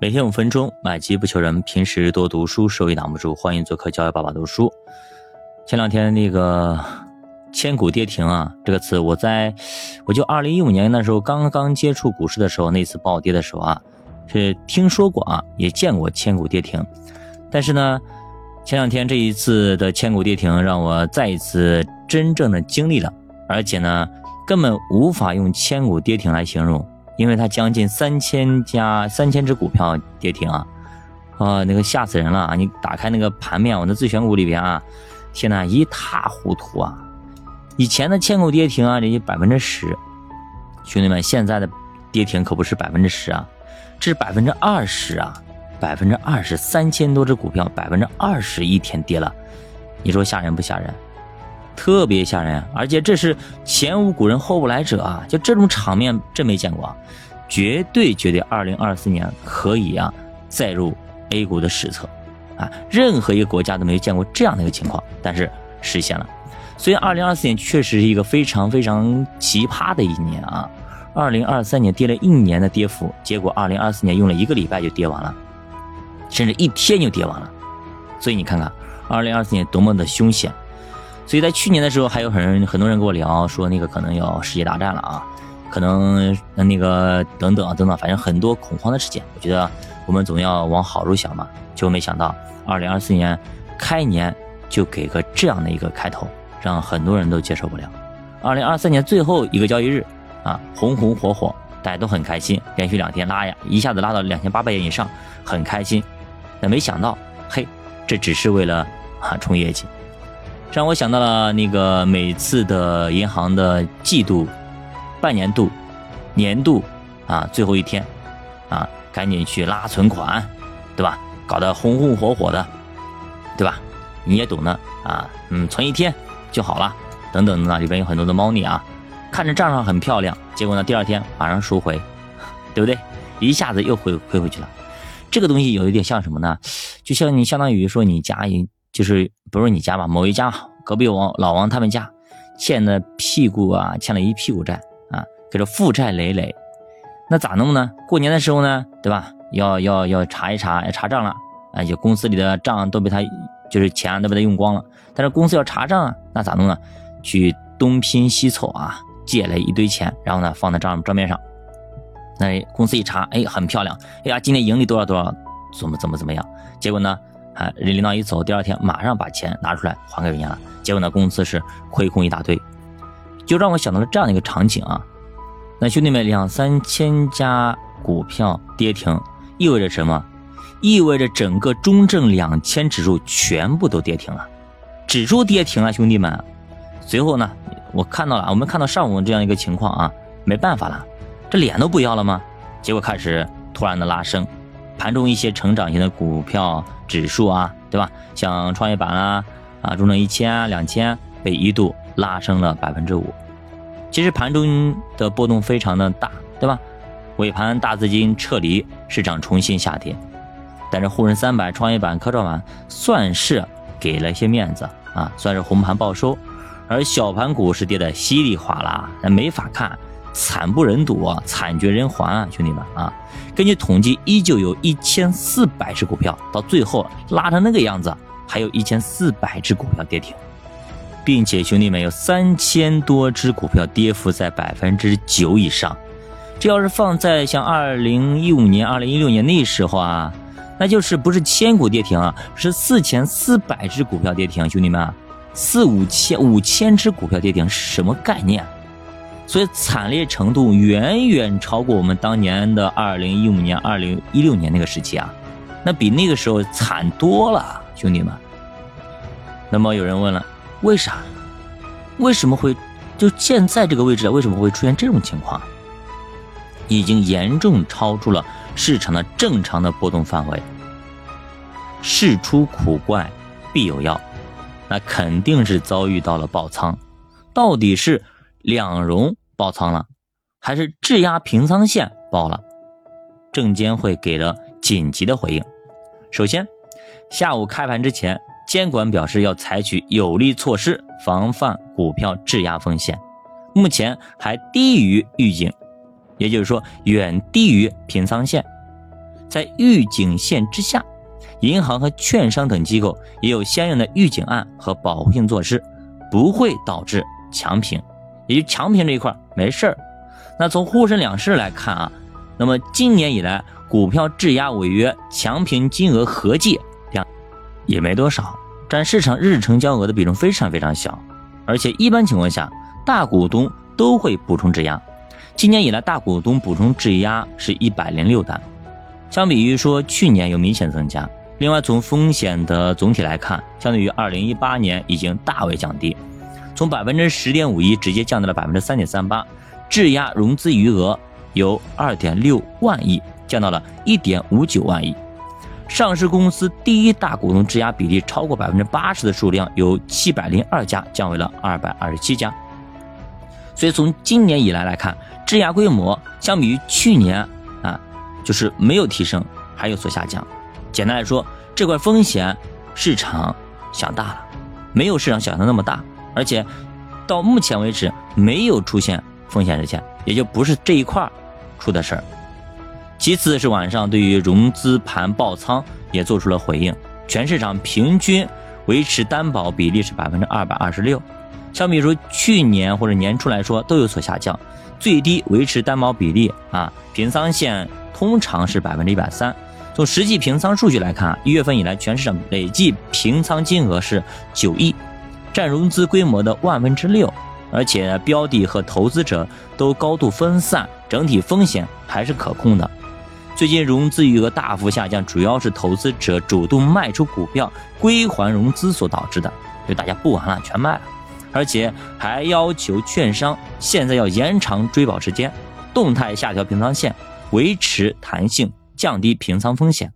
每天五分钟，买机不求人。平时多读书，收益挡不住。欢迎做客教育爸爸读书。前两天那个千股跌停啊，这个词我在我就二零一五年那时候刚刚接触股市的时候，那次暴跌的时候啊，是听说过啊，也见过千股跌停。但是呢，前两天这一次的千股跌停，让我再一次真正的经历了，而且呢，根本无法用千股跌停来形容。因为它将近三千家、三千只股票跌停啊，啊，那个吓死人了啊！你打开那个盘面，我的自选股里边啊，天呐，一塌糊涂啊！以前的千股跌停啊，这百分之十，兄弟们，现在的跌停可不是百分之十啊，这是百分之二十啊，百分之二十，三千多只股票，百分之二十一天跌了，你说吓人不吓人？特别吓人，而且这是前无古人后无来者啊！就这种场面真没见过啊！绝对绝对，二零二四年可以啊载入 A 股的史册啊！任何一个国家都没有见过这样的一个情况，但是实现了。所以二零二四年确实是一个非常非常奇葩的一年啊！二零二三年跌了一年的跌幅，结果二零二四年用了一个礼拜就跌完了，甚至一天就跌完了。所以你看看，二零二四年多么的凶险！所以在去年的时候，还有很很多人跟我聊说，那个可能要世界大战了啊，可能那个等等等等，反正很多恐慌的事件。我觉得我们总要往好处想嘛，就没想到二零二四年开年就给个这样的一个开头，让很多人都接受不了。二零二三年最后一个交易日啊，红红火火，大家都很开心，连续两天拉呀，一下子拉到两千八百点以上，很开心。那没想到，嘿，这只是为了啊冲业绩。让我想到了那个每次的银行的季度、半年度、年度啊，最后一天啊，赶紧去拉存款，对吧？搞得红红火火的，对吧？你也懂的啊，嗯，存一天就好了，等等的，里边有很多的猫腻啊，看着账上很漂亮，结果呢，第二天马上赎回，对不对？一下子又回回回去了。这个东西有一点像什么呢？就像你相当于说你家一。就是不是你家吧？某一家隔壁王老王他们家欠的屁股啊，欠了一屁股债啊，给这负债累累。那咋弄呢？过年的时候呢，对吧？要要要查一查，要查账了啊！就公司里的账都被他，就是钱都被他用光了。但是公司要查账啊，那咋弄呢？去东拼西凑啊，借了一堆钱，然后呢放在账账面上。那公司一查，哎，很漂亮，哎呀，今年盈利多少多少，怎么怎么怎么样？结果呢？啊，人领导一走，第二天马上把钱拿出来还给人家了。结果呢，公司是亏空一大堆，就让我想到了这样的一个场景啊。那兄弟们，两三千家股票跌停，意味着什么？意味着整个中证两千指数全部都跌停了，指数跌停了，兄弟们。随后呢，我看到了，我们看到上午这样一个情况啊，没办法了，这脸都不要了吗？结果开始突然的拉升。盘中一些成长型的股票指数啊，对吧？像创业板啊，啊，中证一千啊、两千，被一度拉升了百分之五。其实盘中的波动非常的大，对吧？尾盘大资金撤离，市场重新下跌。但是沪深三百、创业板、科创板算是给了一些面子啊，算是红盘报收。而小盘股是跌得稀里哗啦，那没法看。惨不忍睹啊，惨绝人寰啊，兄弟们啊！根据统计，依旧有一千四百只股票到最后拉成那个样子，还有一千四百只股票跌停，并且兄弟们有三千多只股票跌幅在百分之九以上。这要是放在像二零一五年、二零一六年那时候啊，那就是不是千股跌停啊，是四千四百只股票跌停，兄弟们，四五千五千只股票跌停什么概念？所以惨烈程度远远超过我们当年的二零一五年、二零一六年那个时期啊，那比那个时候惨多了，兄弟们。那么有人问了，为啥？为什么会就现在这个位置为什么会出现这种情况？已经严重超出了市场的正常的波动范围。事出苦怪必有妖，那肯定是遭遇到了爆仓，到底是两融？爆仓了，还是质押平仓线爆了？证监会给了紧急的回应。首先，下午开盘之前，监管表示要采取有力措施防范股票质押风险，目前还低于预警，也就是说远低于平仓线。在预警线之下，银行和券商等机构也有相应的预警案和保护性措施，不会导致强平。也就强平这一块没事儿。那从沪深两市来看啊，那么今年以来股票质押违约强平金额合计量也没多少，占市场日成交额的比重非常非常小。而且一般情况下，大股东都会补充质押。今年以来，大股东补充质押是一百零六单。相比于说去年有明显增加，另外从风险的总体来看，相对于二零一八年已经大为降低，从百分之十点五一直接降到了百分之三点三八，质押融资余额由二点六万亿降到了一点五九万亿，上市公司第一大股东质押比例超过百分之八十的数量由七百零二家降为了二百二十七家，所以从今年以来来看，质押规模相比于去年啊。就是没有提升，还有所下降。简单来说，这块风险市场想大了，没有市场想象那么大，而且到目前为止没有出现风险日线，也就不是这一块出的事儿。其次是晚上对于融资盘爆仓也做出了回应，全市场平均维持担保比例是百分之二百二十六，相比如去年或者年初来说都有所下降，最低维持担保比例啊平仓线。通常是百分之一百三。从实际平仓数据来看，一月份以来全市场累计平仓金额是九亿，占融资规模的万分之六。而且标的和投资者都高度分散，整体风险还是可控的。最近融资余额大幅下降，主要是投资者主动卖出股票归还融资所导致的，就大家不玩了，全卖了。而且还要求券商现在要延长追保时间，动态下调平仓线。维持弹性，降低平仓风险，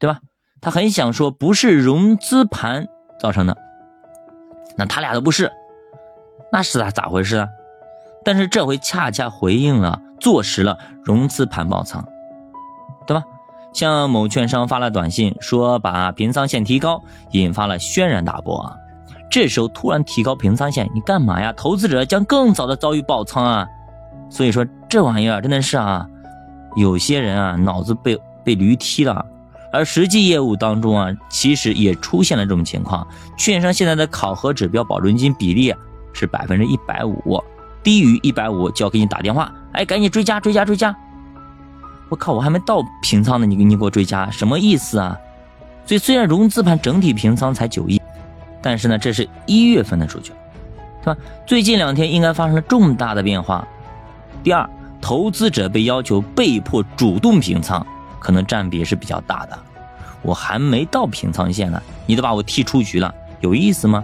对吧？他很想说不是融资盘造成的，那他俩都不是，那是咋咋回事啊？但是这回恰恰回应了，坐实了融资盘爆仓，对吧？向某券商发了短信说把平仓线提高，引发了轩然大波啊！这时候突然提高平仓线，你干嘛呀？投资者将更早的遭遇爆仓啊！所以说这玩意儿真的是啊。有些人啊，脑子被被驴踢了，而实际业务当中啊，其实也出现了这种情况。券商现在的考核指标保证金比例是百分之一百五，低于一百五就要给你打电话，哎，赶紧追加追加追加！我靠，我还没到平仓呢，你你给我追加，什么意思啊？所以虽然融资盘整体平仓才九亿，但是呢，这是一月份的数据，对吧？最近两天应该发生了重大的变化。第二。投资者被要求被迫主动平仓，可能占比是比较大的。我还没到平仓线呢，你都把我踢出局了，有意思吗？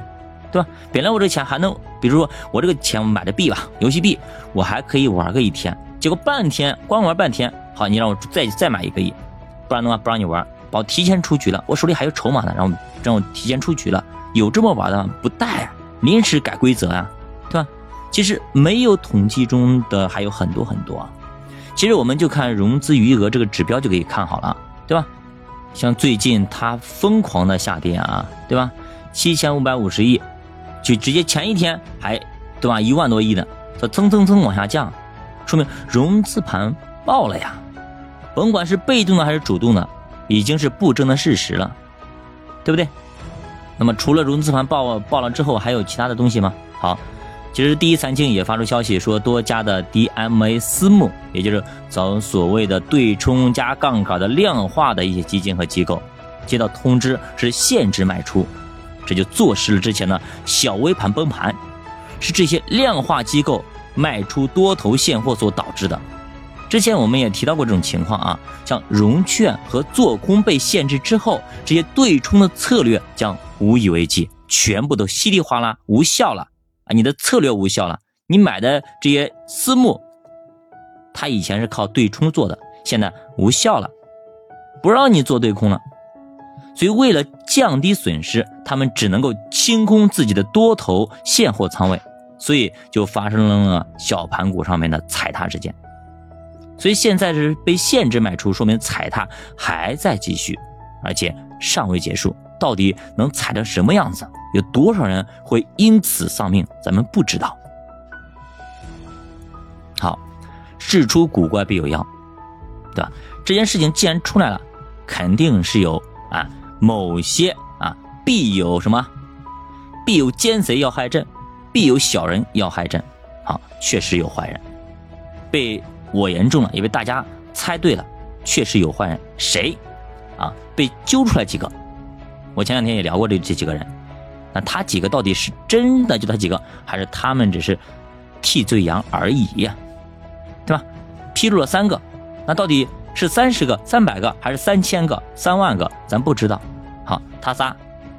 对吧？本来我这钱还能，比如说我这个钱我买的币吧，游戏币，我还可以玩个一天。结果半天光玩半天，好，你让我再再买一个亿，不然的话不让你玩，把我提前出局了。我手里还有筹码呢，让我让我提前出局了。有这么玩的吗不带，临时改规则啊，对吧？其实没有统计中的还有很多很多啊，其实我们就看融资余额这个指标就可以看好了，对吧？像最近它疯狂的下跌啊，对吧？七千五百五十亿，就直接前一天还对吧？一万多亿的，它蹭蹭蹭往下降，说明融资盘爆了呀！甭管是被动的还是主动的，已经是不争的事实了，对不对？那么除了融资盘爆爆了之后，还有其他的东西吗？好。其实，第一财经也发出消息说，多家的 DMA 私募，也就是走所谓的对冲加杠杆的量化的一些基金和机构，接到通知是限制卖出，这就坐实了之前的小微盘崩盘，是这些量化机构卖出多头现货所导致的。之前我们也提到过这种情况啊，像融券和做空被限制之后，这些对冲的策略将无以为继，全部都稀里哗啦无效了。你的策略无效了，你买的这些私募，它以前是靠对冲做的，现在无效了，不让你做对空了，所以为了降低损失，他们只能够清空自己的多头现货仓位，所以就发生了小盘股上面的踩踏事件，所以现在是被限制卖出，说明踩踏还在继续，而且尚未结束。到底能踩成什么样子？有多少人会因此丧命？咱们不知道。好，事出古怪必有妖。对吧？这件事情既然出来了，肯定是有啊某些啊必有什么，必有奸贼要害朕，必有小人要害朕。好，确实有坏人，被我言中了，因为大家猜对了，确实有坏人。谁啊？被揪出来几个？我前两天也聊过这这几个人。那他几个到底是真的就他几个，还是他们只是替罪羊而已呀？对吧？披露了三个，那到底是三十个、三百个，还是三千个、三万个？咱不知道。好，他仨，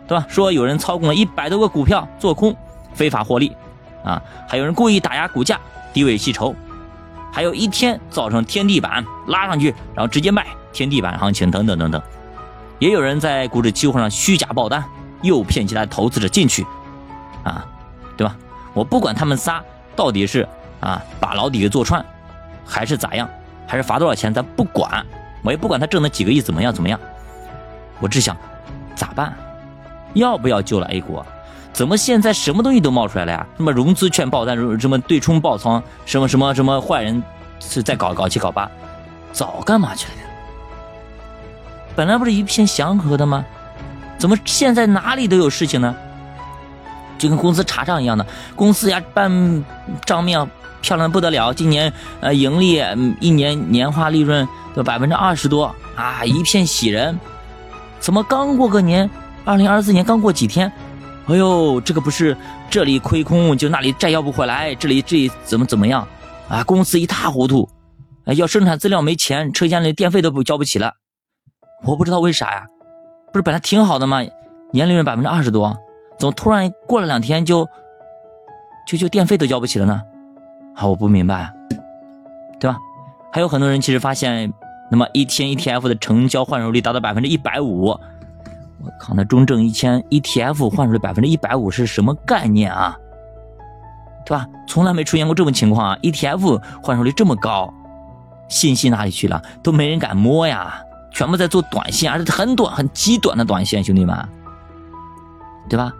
对吧？说有人操控了一百多个股票做空，非法获利，啊，还有人故意打压股价，低位吸筹，还有一天造成天地板拉上去，然后直接卖天地板行情等等等等，也有人在股指期货上虚假报单。诱骗其他投资者进去，啊，对吧？我不管他们仨到底是啊把牢底给坐穿，还是咋样，还是罚多少钱，咱不管。我也不管他挣那几个亿怎么样怎么样，我只想咋办？要不要救了 A 股？怎么现在什么东西都冒出来了呀？什么融资券爆单，什么对冲爆仓，什么什么什么坏人是在搞搞七搞八，早干嘛去了呀？本来不是一片祥和的吗？怎么现在哪里都有事情呢？就跟公司查账一样的，公司呀办账面漂亮的不得了，今年呃盈利一年年化利润都百分之二十多啊，一片喜人。怎么刚过个年，二零二四年刚过几天，哎呦，这个不是这里亏空就那里债要不回来，这里这怎么怎么样啊？公司一塌糊涂，要生产资料没钱，车间里电费都不交不起了，我不知道为啥呀。不是本来挺好的吗？年利润百分之二十多，怎么突然过了两天就就就电费都交不起了呢？好，我不明白，对吧？还有很多人其实发现，那么一天 ETF 的成交换手率达到百分之一百五，我靠，那中证一千 ETF 换手率百分之一百五是什么概念啊？对吧？从来没出现过这种情况啊！ETF 换手率这么高，信息哪里去了？都没人敢摸呀！全部在做短线，而且很短、很极短的短线，兄弟们，对吧？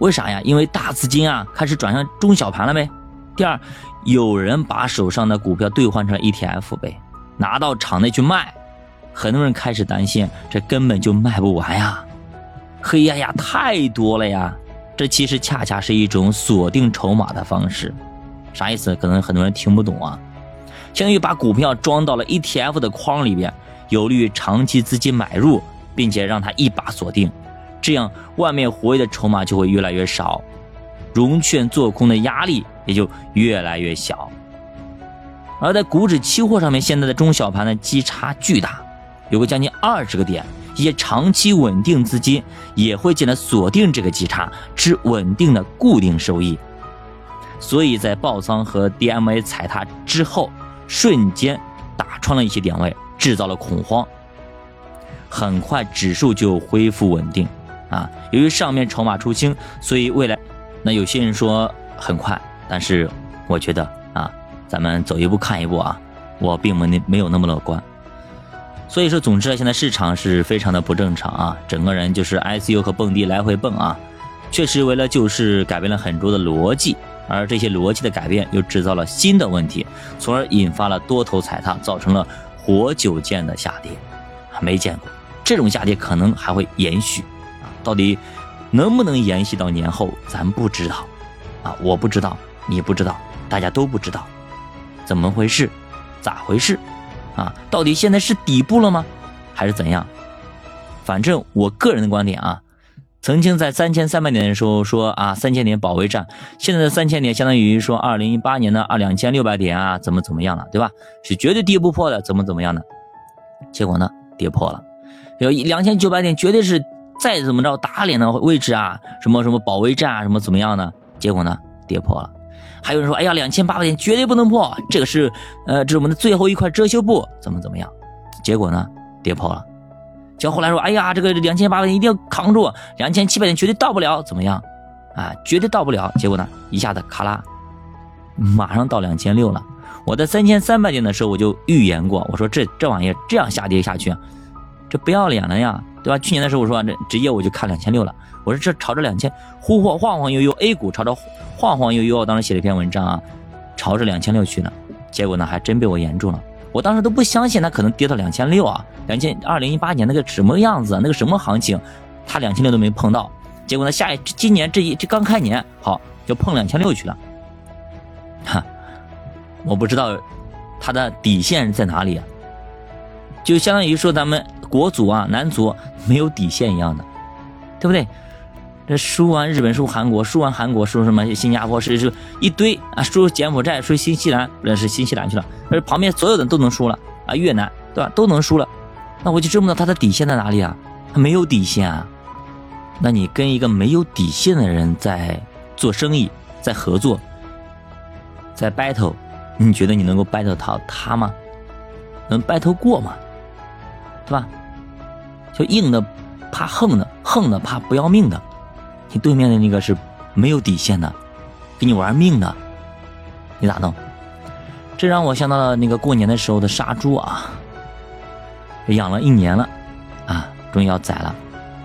为啥呀？因为大资金啊开始转向中小盘了呗。第二，有人把手上的股票兑换成 ETF 呗，拿到场内去卖，很多人开始担心，这根本就卖不完呀，黑压压太多了呀。这其实恰恰是一种锁定筹码的方式，啥意思？可能很多人听不懂啊，相当于把股票装到了 ETF 的框里边。有利于长期资金买入，并且让它一把锁定，这样外面活跃的筹码就会越来越少，融券做空的压力也就越来越小。而在股指期货上面，现在的中小盘的基差巨大，有个将近二十个点，一些长期稳定资金也会进来锁定这个基差，吃稳定的固定收益。所以在爆仓和 DMA 踩踏之后，瞬间打穿了一些点位。制造了恐慌，很快指数就恢复稳定，啊，由于上面筹码出清，所以未来，那有些人说很快，但是我觉得啊，咱们走一步看一步啊，我并没没有那么乐观，所以说，总之现在市场是非常的不正常啊，整个人就是 ICU 和蹦迪来回蹦啊，确实为了救市改变了很多的逻辑，而这些逻辑的改变又制造了新的问题，从而引发了多头踩踏，造成了。活久见的下跌，没见过这种下跌，可能还会延续啊！到底能不能延续到年后，咱不知道啊！我不知道，你不知道，大家都不知道，怎么回事？咋回事？啊！到底现在是底部了吗？还是怎样？反正我个人的观点啊。曾经在三千三百点的时候说啊，三千点保卫战，现在的三千点相当于说二零一八年的二两千六百点啊，怎么怎么样了，对吧？是绝对跌不破的，怎么怎么样的？结果呢，跌破了。有两千九百点绝对是再怎么着打脸的位置啊，什么什么保卫战啊，什么怎么样的？结果呢，跌破了。还有人说，哎呀，两千八百点绝对不能破，这个是呃，这是我们的最后一块遮羞布，怎么怎么样？结果呢，跌破了。就后来说，哎呀，这个两千八百点一定要扛住，两千七百点绝对到不了，怎么样？啊，绝对到不了。结果呢，一下子咔啦，马上到两千六了。我在三千三百点的时候我就预言过，我说这这玩意这样下跌下去，这不要脸了呀，对吧？去年的时候我说这直接我就看两千六了，我说这朝着两千忽或晃晃悠悠，A 股朝着晃晃悠悠，当时写了一篇文章啊，朝着两千六去呢。结果呢，还真被我言中了。我当时都不相信它可能跌到两千六啊，两千二零一八年那个什么样子，那个什么行情，它两千六都没碰到，结果呢，下一今年这一这刚开年，好就碰两千六去了，哈，我不知道它的底线在哪里啊，就相当于说咱们国足啊，男足没有底线一样的，对不对？这输完日本，输韩国，输完韩国，输什么？新加坡是是一堆啊，输柬埔寨，输新西兰，那是新西兰去了。而旁边所有的都能输了啊，越南对吧？都能输了，那我就真不知道他的底线在哪里啊？他没有底线啊。那你跟一个没有底线的人在做生意，在合作，在 battle，你觉得你能够 battle 他他吗？能 battle 过吗？对吧？就硬的怕横的，横的怕不要命的。你对面的那个是没有底线的，给你玩命的，你咋弄？这让我想到了那个过年的时候的杀猪啊，养了一年了，啊，终于要宰了。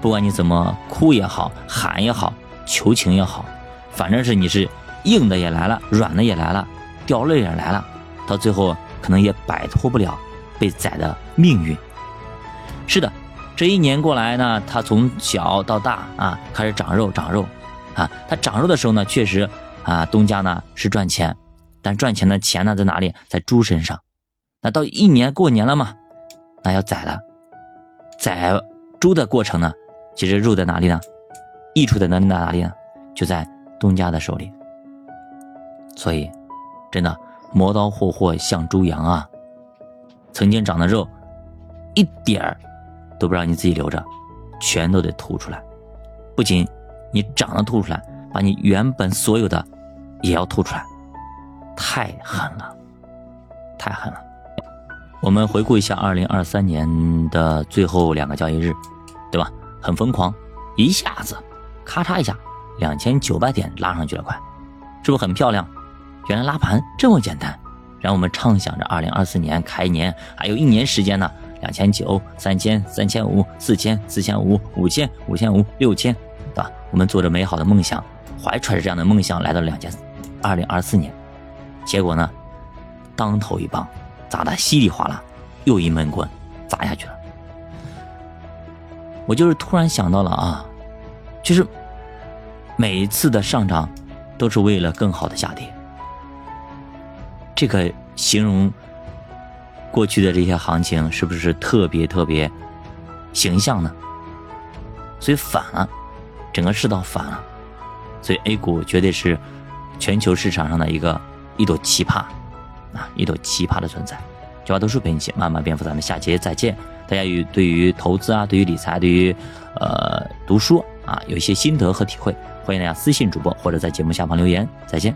不管你怎么哭也好，喊也好，求情也好，反正是你是硬的也来了，软的也来了，掉泪也来了，到最后可能也摆脱不了被宰的命运。是的。这一年过来呢，它从小到大啊，开始长肉长肉，啊，它长肉的时候呢，确实啊，东家呢是赚钱，但赚钱的钱呢在哪里？在猪身上。那到一年过年了嘛，那要宰了，宰猪的过程呢，其实肉在哪里呢？溢出的能在哪里呢？就在东家的手里。所以，真的磨刀霍霍向猪羊啊，曾经长的肉，一点儿。都不让你自己留着，全都得吐出来。不仅你长得吐出来，把你原本所有的也要吐出来，太狠了，太狠了。我们回顾一下二零二三年的最后两个交易日，对吧？很疯狂，一下子咔嚓一下，两千九百点拉上去了，快，是不是很漂亮？原来拉盘这么简单，让我们畅想着二零二四年开年还有一年时间呢。两千九、三千、三千五、四千、四千五、五千、五千五、六千，对吧？我们做着美好的梦想，怀揣着这样的梦想来到了两千二零二四年，结果呢，当头一棒，砸的稀里哗啦，又一闷棍砸下去了。我就是突然想到了啊，就是每一次的上涨都是为了更好的下跌，这个形容。过去的这些行情是不是特别特别形象呢？所以反了，整个世道反了，所以 A 股绝对是全球市场上的一个一朵奇葩啊，一朵奇葩的存在。九八读书陪你一起慢慢变富，咱们下期再见。大家与对于投资啊，对于理财，对于呃读书啊，有一些心得和体会，欢迎大家私信主播或者在节目下方留言。再见。